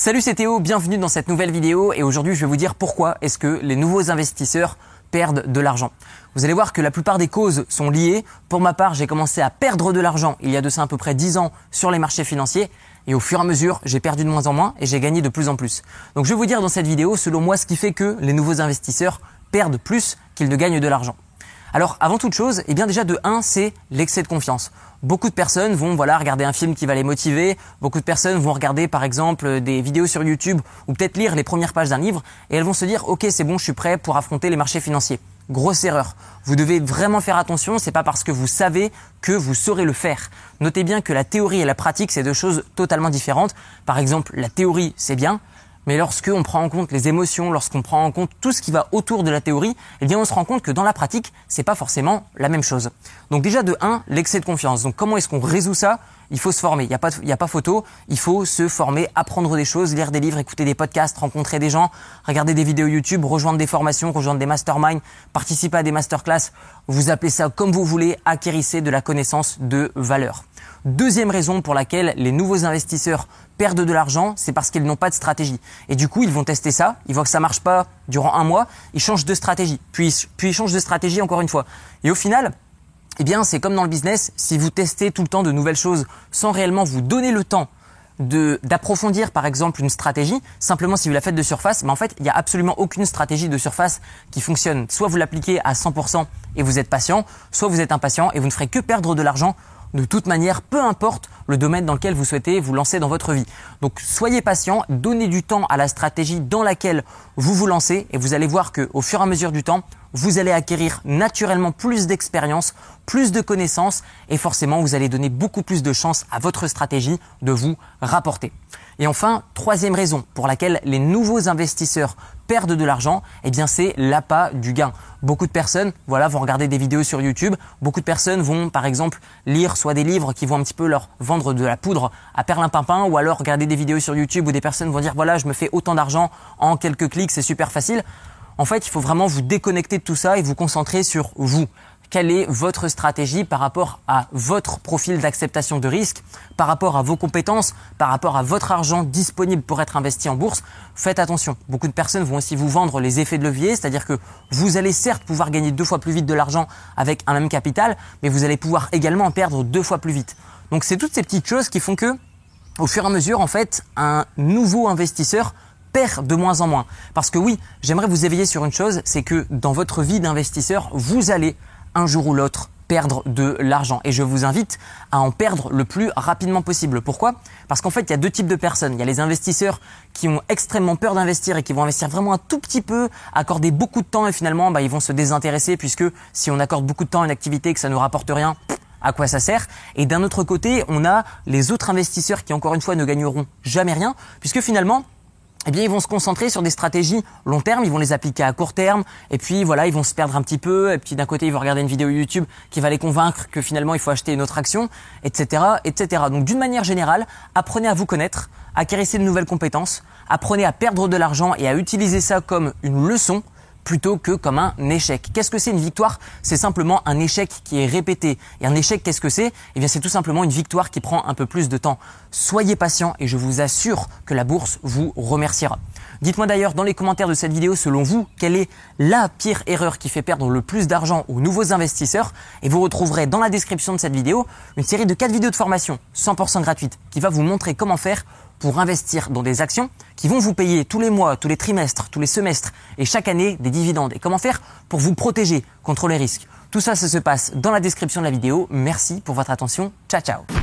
Salut c'est Théo, bienvenue dans cette nouvelle vidéo et aujourd'hui je vais vous dire pourquoi est-ce que les nouveaux investisseurs perdent de l'argent. Vous allez voir que la plupart des causes sont liées. Pour ma part, j'ai commencé à perdre de l'argent il y a de ça à peu près 10 ans sur les marchés financiers et au fur et à mesure, j'ai perdu de moins en moins et j'ai gagné de plus en plus. Donc je vais vous dire dans cette vidéo, selon moi, ce qui fait que les nouveaux investisseurs perdent plus qu'ils ne gagnent de l'argent. Alors avant toute chose, eh bien déjà de 1, c'est l'excès de confiance. Beaucoup de personnes vont voilà regarder un film qui va les motiver, beaucoup de personnes vont regarder par exemple des vidéos sur YouTube ou peut-être lire les premières pages d'un livre et elles vont se dire OK, c'est bon, je suis prêt pour affronter les marchés financiers. Grosse erreur. Vous devez vraiment faire attention, c'est pas parce que vous savez que vous saurez le faire. Notez bien que la théorie et la pratique, c'est deux choses totalement différentes. Par exemple, la théorie, c'est bien, mais lorsqu'on prend en compte les émotions, lorsqu'on prend en compte tout ce qui va autour de la théorie, eh bien on se rend compte que dans la pratique, c'est pas forcément la même chose. Donc déjà de 1, l'excès de confiance. Donc comment est-ce qu'on résout ça? Il faut se former. Il n'y a pas, a pas photo. Il faut se former, apprendre des choses, lire des livres, écouter des podcasts, rencontrer des gens, regarder des vidéos YouTube, rejoindre des formations, rejoindre des masterminds, participer à des masterclass. Vous appelez ça comme vous voulez, acquérissez de la connaissance de valeur. Deuxième raison pour laquelle les nouveaux investisseurs perdent de l'argent, c'est parce qu'ils n'ont pas de stratégie. Et du coup, ils vont tester ça, ils voient que ça marche pas durant un mois, ils changent de stratégie, puis, ils changent de stratégie encore une fois. Et au final, eh bien, c'est comme dans le business, si vous testez tout le temps de nouvelles choses sans réellement vous donner le temps d'approfondir par exemple une stratégie simplement si vous la faites de surface mais en fait il n'y a absolument aucune stratégie de surface qui fonctionne soit vous l'appliquez à 100% et vous êtes patient soit vous êtes impatient et vous ne ferez que perdre de l'argent de toute manière, peu importe le domaine dans lequel vous souhaitez vous lancer dans votre vie. Donc soyez patient, donnez du temps à la stratégie dans laquelle vous vous lancez et vous allez voir que au fur et à mesure du temps, vous allez acquérir naturellement plus d'expérience, plus de connaissances et forcément vous allez donner beaucoup plus de chances à votre stratégie de vous rapporter. Et enfin, troisième raison pour laquelle les nouveaux investisseurs perdent de l'argent, eh bien c'est l'appât du gain. Beaucoup de personnes, voilà, vont regarder des vidéos sur YouTube. Beaucoup de personnes vont, par exemple, lire soit des livres qui vont un petit peu leur vendre de la poudre à perlimpinpin, ou alors regarder des vidéos sur YouTube où des personnes vont dire voilà, je me fais autant d'argent en quelques clics, c'est super facile. En fait, il faut vraiment vous déconnecter de tout ça et vous concentrer sur vous quelle est votre stratégie par rapport à votre profil d'acceptation de risque, par rapport à vos compétences, par rapport à votre argent disponible pour être investi en bourse? Faites attention. Beaucoup de personnes vont aussi vous vendre les effets de levier, c'est-à-dire que vous allez certes pouvoir gagner deux fois plus vite de l'argent avec un même capital, mais vous allez pouvoir également en perdre deux fois plus vite. Donc c'est toutes ces petites choses qui font que, au fur et à mesure, en fait, un nouveau investisseur perd de moins en moins. Parce que oui, j'aimerais vous éveiller sur une chose, c'est que dans votre vie d'investisseur, vous allez un jour ou l'autre perdre de l'argent. Et je vous invite à en perdre le plus rapidement possible. Pourquoi? Parce qu'en fait, il y a deux types de personnes. Il y a les investisseurs qui ont extrêmement peur d'investir et qui vont investir vraiment un tout petit peu, accorder beaucoup de temps et finalement, bah, ils vont se désintéresser puisque si on accorde beaucoup de temps à une activité et que ça ne rapporte rien, à quoi ça sert? Et d'un autre côté, on a les autres investisseurs qui, encore une fois, ne gagneront jamais rien puisque finalement, eh bien, ils vont se concentrer sur des stratégies long terme, ils vont les appliquer à court terme, et puis voilà, ils vont se perdre un petit peu, et puis d'un côté, ils vont regarder une vidéo YouTube qui va les convaincre que finalement, il faut acheter une autre action, etc., etc. Donc, d'une manière générale, apprenez à vous connaître, acquérissez de nouvelles compétences, apprenez à perdre de l'argent et à utiliser ça comme une leçon plutôt que comme un échec. Qu'est-ce que c'est une victoire? C'est simplement un échec qui est répété. Et un échec, qu'est-ce que c'est? Eh bien, c'est tout simplement une victoire qui prend un peu plus de temps. Soyez patient et je vous assure que la bourse vous remerciera. Dites-moi d'ailleurs dans les commentaires de cette vidéo, selon vous, quelle est la pire erreur qui fait perdre le plus d'argent aux nouveaux investisseurs? Et vous retrouverez dans la description de cette vidéo une série de 4 vidéos de formation 100% gratuites qui va vous montrer comment faire pour investir dans des actions qui vont vous payer tous les mois, tous les trimestres, tous les semestres et chaque année des dividendes. Et comment faire pour vous protéger contre les risques? Tout ça, ça se passe dans la description de la vidéo. Merci pour votre attention. Ciao, ciao.